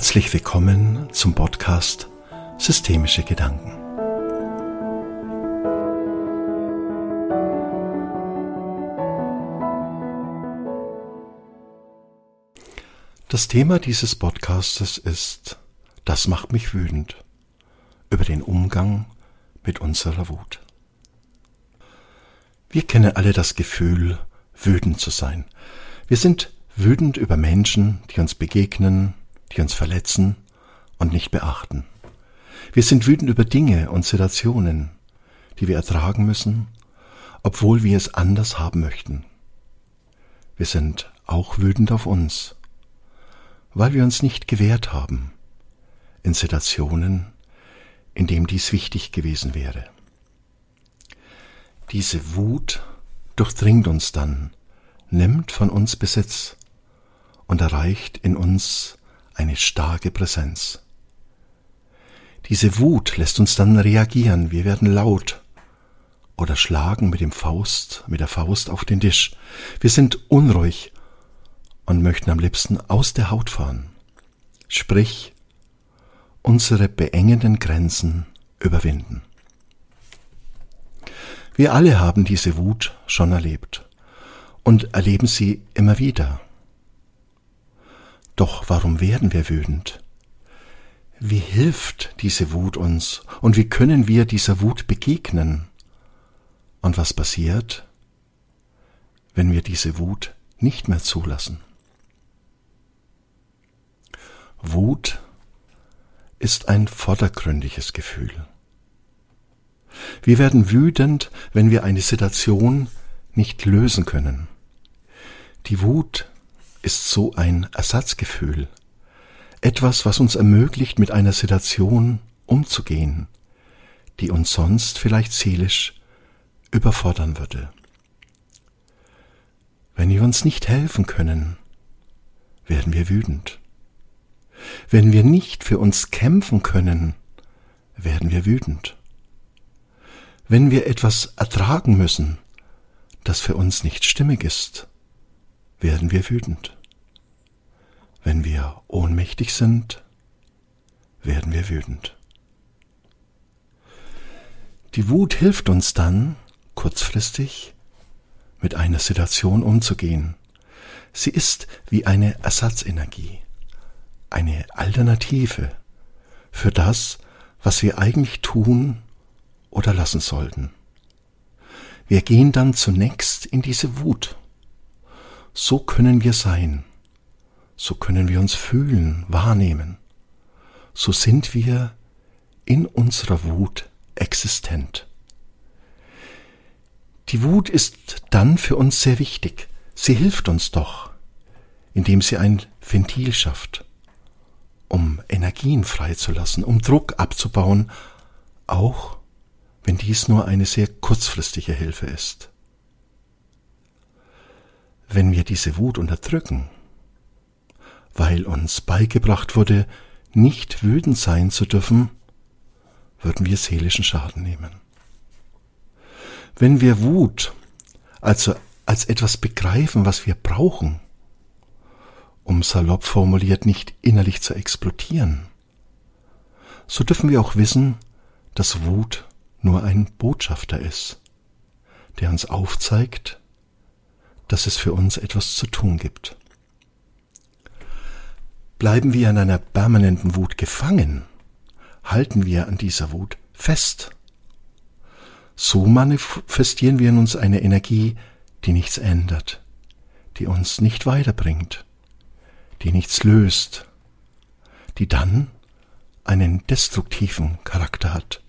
Herzlich willkommen zum Podcast Systemische Gedanken. Das Thema dieses Podcastes ist Das macht mich wütend über den Umgang mit unserer Wut. Wir kennen alle das Gefühl, wütend zu sein. Wir sind wütend über Menschen, die uns begegnen, die uns verletzen und nicht beachten. Wir sind wütend über Dinge und Situationen, die wir ertragen müssen, obwohl wir es anders haben möchten. Wir sind auch wütend auf uns, weil wir uns nicht gewehrt haben in Situationen, in denen dies wichtig gewesen wäre. Diese Wut durchdringt uns dann, nimmt von uns Besitz und erreicht in uns eine starke Präsenz. Diese Wut lässt uns dann reagieren, wir werden laut oder schlagen mit dem Faust, mit der Faust auf den Tisch. Wir sind unruhig und möchten am liebsten aus der Haut fahren. Sprich, unsere beengenden Grenzen überwinden. Wir alle haben diese Wut schon erlebt und erleben sie immer wieder. Doch warum werden wir wütend? Wie hilft diese Wut uns und wie können wir dieser Wut begegnen? Und was passiert, wenn wir diese Wut nicht mehr zulassen? Wut ist ein vordergründiges Gefühl. Wir werden wütend, wenn wir eine Situation nicht lösen können. Die Wut ist so ein Ersatzgefühl, etwas, was uns ermöglicht, mit einer Situation umzugehen, die uns sonst vielleicht seelisch überfordern würde. Wenn wir uns nicht helfen können, werden wir wütend. Wenn wir nicht für uns kämpfen können, werden wir wütend. Wenn wir etwas ertragen müssen, das für uns nicht stimmig ist, werden wir wütend. Wenn wir ohnmächtig sind, werden wir wütend. Die Wut hilft uns dann, kurzfristig mit einer Situation umzugehen. Sie ist wie eine Ersatzenergie, eine Alternative für das, was wir eigentlich tun oder lassen sollten. Wir gehen dann zunächst in diese Wut so können wir sein, so können wir uns fühlen, wahrnehmen, so sind wir in unserer Wut existent. Die Wut ist dann für uns sehr wichtig. Sie hilft uns doch, indem sie ein Ventil schafft, um Energien freizulassen, um Druck abzubauen, auch wenn dies nur eine sehr kurzfristige Hilfe ist wenn wir diese Wut unterdrücken, weil uns beigebracht wurde, nicht wütend sein zu dürfen, würden wir seelischen Schaden nehmen. Wenn wir Wut also als etwas begreifen, was wir brauchen, um salopp formuliert nicht innerlich zu explodieren, so dürfen wir auch wissen, dass Wut nur ein Botschafter ist, der uns aufzeigt, dass es für uns etwas zu tun gibt. Bleiben wir an einer permanenten Wut gefangen, halten wir an dieser Wut fest. So manifestieren wir in uns eine Energie, die nichts ändert, die uns nicht weiterbringt, die nichts löst, die dann einen destruktiven Charakter hat.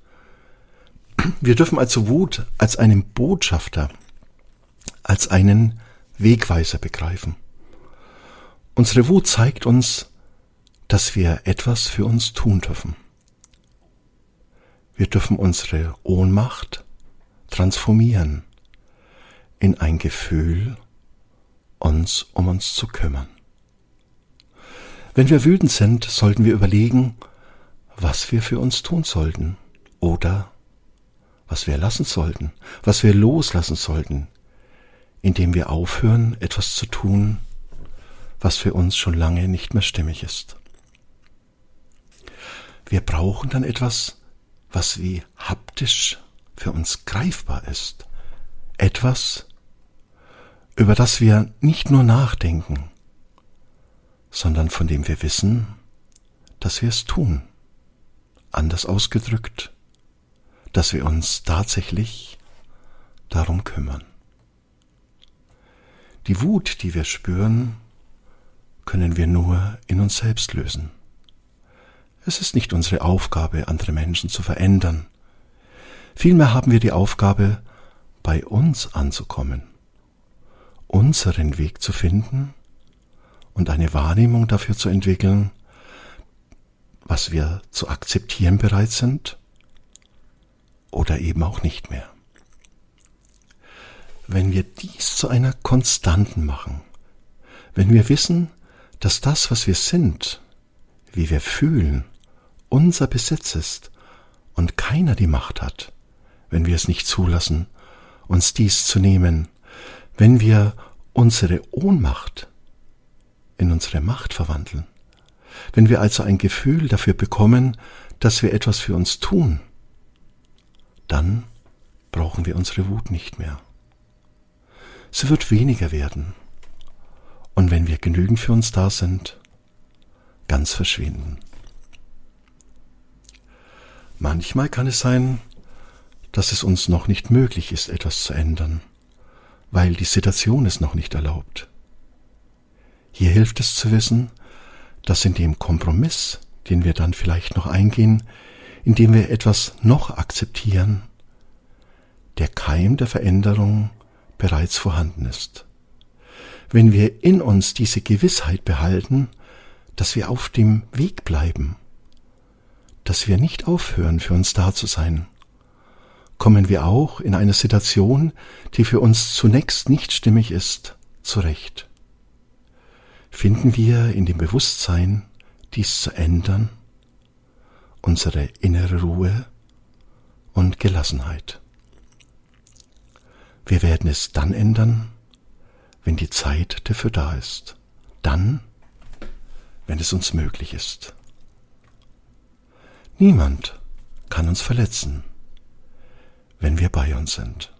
Wir dürfen also Wut als einen Botschafter, als einen Wegweiser begreifen. Unsere Wut zeigt uns, dass wir etwas für uns tun dürfen. Wir dürfen unsere Ohnmacht transformieren in ein Gefühl, uns um uns zu kümmern. Wenn wir wütend sind, sollten wir überlegen, was wir für uns tun sollten oder was wir lassen sollten, was wir loslassen sollten, indem wir aufhören, etwas zu tun, was für uns schon lange nicht mehr stimmig ist. wir brauchen dann etwas, was wie haptisch für uns greifbar ist. Etwas, über das wir nicht nur nachdenken, sondern von dem wir wissen, dass wir es tun. Anders ausgedrückt, dass wir uns tatsächlich darum kümmern. Die Wut, die wir spüren, können wir nur in uns selbst lösen. Es ist nicht unsere Aufgabe, andere Menschen zu verändern. Vielmehr haben wir die Aufgabe, bei uns anzukommen, unseren Weg zu finden und eine Wahrnehmung dafür zu entwickeln, was wir zu akzeptieren bereit sind oder eben auch nicht mehr. Wenn wir dies zu einer Konstanten machen, wenn wir wissen, dass das, was wir sind, wie wir fühlen, unser Besitz ist und keiner die Macht hat, wenn wir es nicht zulassen, uns dies zu nehmen, wenn wir unsere Ohnmacht in unsere Macht verwandeln, wenn wir also ein Gefühl dafür bekommen, dass wir etwas für uns tun, dann brauchen wir unsere Wut nicht mehr. Sie wird weniger werden und wenn wir genügend für uns da sind, ganz verschwinden. Manchmal kann es sein, dass es uns noch nicht möglich ist, etwas zu ändern, weil die Situation es noch nicht erlaubt. Hier hilft es zu wissen, dass in dem Kompromiss, den wir dann vielleicht noch eingehen, indem wir etwas noch akzeptieren, der Keim der Veränderung bereits vorhanden ist. Wenn wir in uns diese Gewissheit behalten, dass wir auf dem Weg bleiben dass wir nicht aufhören, für uns da zu sein, kommen wir auch in eine Situation, die für uns zunächst nicht stimmig ist, zurecht. Finden wir in dem Bewusstsein, dies zu ändern, unsere innere Ruhe und Gelassenheit. Wir werden es dann ändern, wenn die Zeit dafür da ist. Dann, wenn es uns möglich ist. Niemand kann uns verletzen, wenn wir bei uns sind.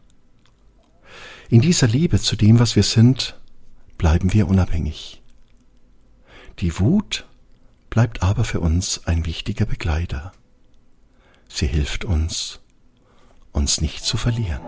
In dieser Liebe zu dem, was wir sind, bleiben wir unabhängig. Die Wut bleibt aber für uns ein wichtiger Begleiter. Sie hilft uns, uns nicht zu verlieren.